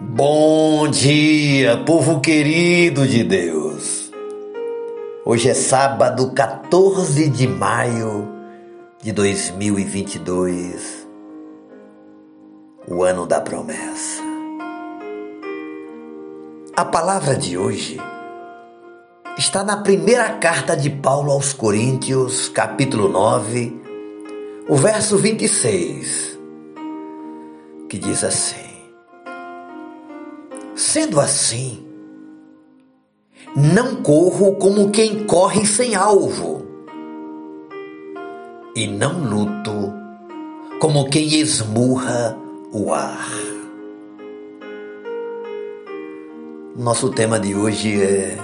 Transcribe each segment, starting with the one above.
Bom dia, povo querido de Deus. Hoje é sábado, 14 de maio de 2022, o ano da promessa. A palavra de hoje está na primeira carta de Paulo aos Coríntios, capítulo 9, o verso 26, que diz assim: Sendo assim, não corro como quem corre sem alvo, e não luto como quem esmurra o ar. Nosso tema de hoje é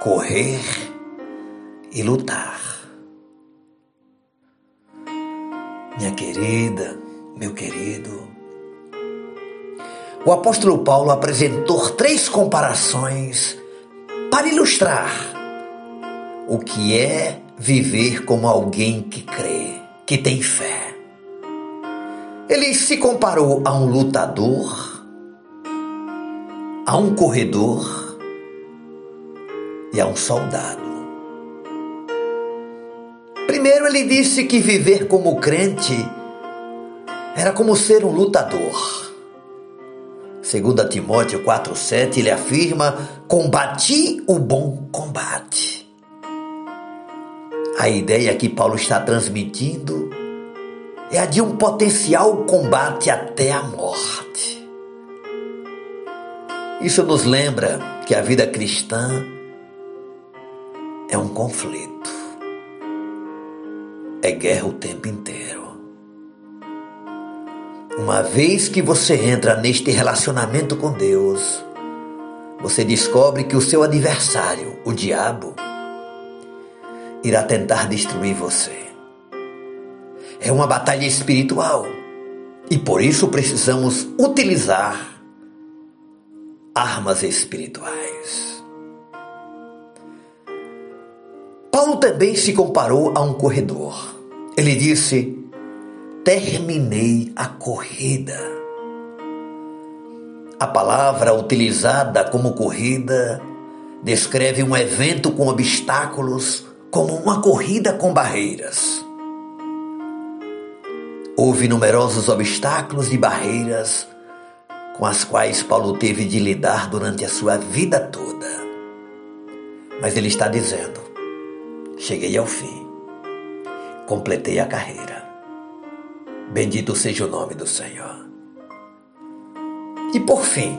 correr e lutar. Minha querida, meu querido, o apóstolo Paulo apresentou três comparações para ilustrar o que é viver como alguém que crê, que tem fé. Ele se comparou a um lutador, a um corredor e a um soldado. Primeiro, ele disse que viver como crente era como ser um lutador. Segundo Timóteo 4:7, ele afirma: "Combati o bom combate". A ideia que Paulo está transmitindo é a de um potencial combate até a morte. Isso nos lembra que a vida cristã é um conflito. É guerra o tempo inteiro. Uma vez que você entra neste relacionamento com Deus, você descobre que o seu adversário, o diabo, irá tentar destruir você. É uma batalha espiritual e por isso precisamos utilizar armas espirituais. Paulo também se comparou a um corredor. Ele disse: terminei a corrida. A palavra utilizada como corrida descreve um evento com obstáculos, como uma corrida com barreiras. Houve numerosos obstáculos e barreiras com as quais Paulo teve de lidar durante a sua vida toda. Mas ele está dizendo: cheguei ao fim, completei a carreira. Bendito seja o nome do Senhor. E por fim,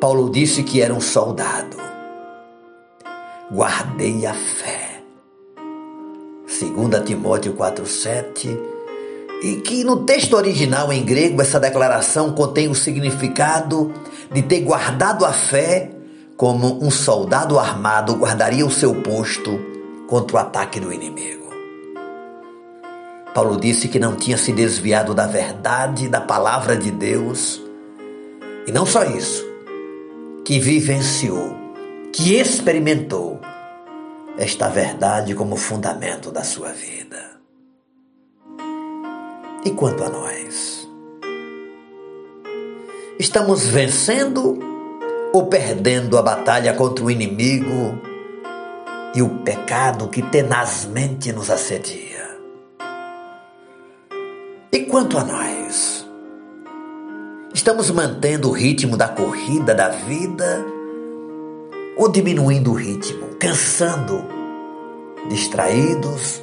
Paulo disse que era um soldado. Guardei a fé. 2 Timóteo 4,7 e que no texto original em grego essa declaração contém o significado de ter guardado a fé como um soldado armado guardaria o seu posto contra o ataque do inimigo. Paulo disse que não tinha se desviado da verdade da palavra de Deus. E não só isso, que vivenciou, que experimentou esta verdade como fundamento da sua vida. E quanto a nós? Estamos vencendo ou perdendo a batalha contra o inimigo e o pecado que tenazmente nos assedia? E quanto a nós? Estamos mantendo o ritmo da corrida da vida ou diminuindo o ritmo, cansando, distraídos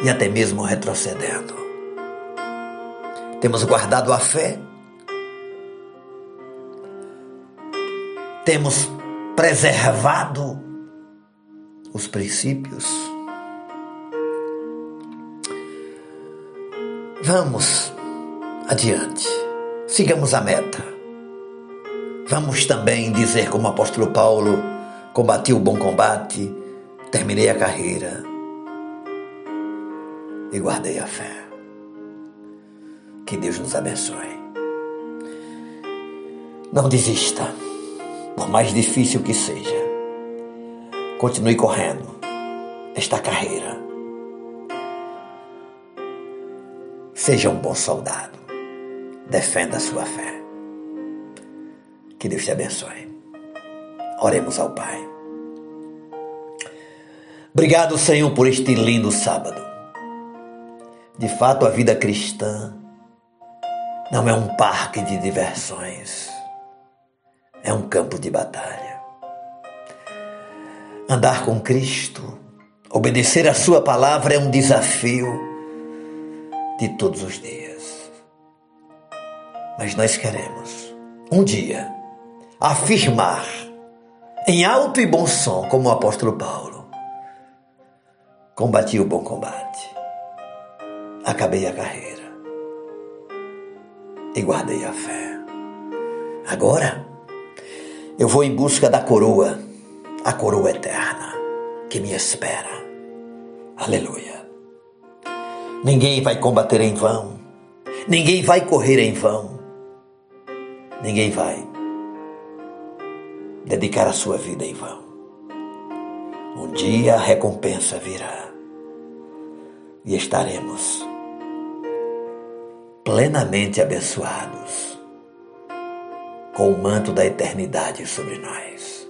e até mesmo retrocedendo? Temos guardado a fé? Temos preservado os princípios? Vamos adiante, sigamos a meta. Vamos também dizer, como o apóstolo Paulo: combati o bom combate, terminei a carreira e guardei a fé. Que Deus nos abençoe. Não desista, por mais difícil que seja. Continue correndo esta carreira Seja um bom soldado. Defenda a sua fé. Que Deus te abençoe. Oremos ao Pai. Obrigado, Senhor, por este lindo sábado. De fato, a vida cristã não é um parque de diversões, é um campo de batalha. Andar com Cristo, obedecer a Sua palavra é um desafio de todos os dias. Mas nós queremos, um dia, afirmar em alto e bom som, como o apóstolo Paulo: combati o bom combate, acabei a carreira e guardei a fé. Agora, eu vou em busca da coroa, a coroa eterna que me espera. Aleluia. Ninguém vai combater em vão, ninguém vai correr em vão, ninguém vai dedicar a sua vida em vão. Um dia a recompensa virá e estaremos plenamente abençoados com o manto da eternidade sobre nós.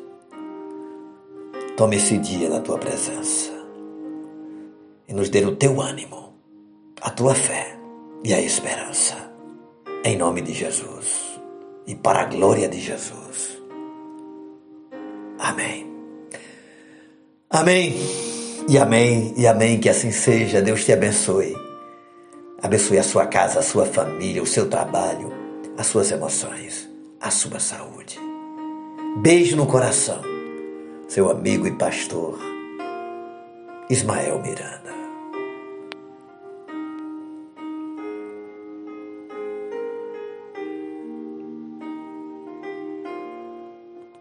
Tome esse dia na tua presença e nos dê o teu ânimo, a tua fé e a esperança. Em nome de Jesus e para a glória de Jesus. Amém. Amém. E amém, e amém, que assim seja. Deus te abençoe. Abençoe a sua casa, a sua família, o seu trabalho, as suas emoções, a sua saúde. Beijo no coração. Seu amigo e pastor Ismael Miranda.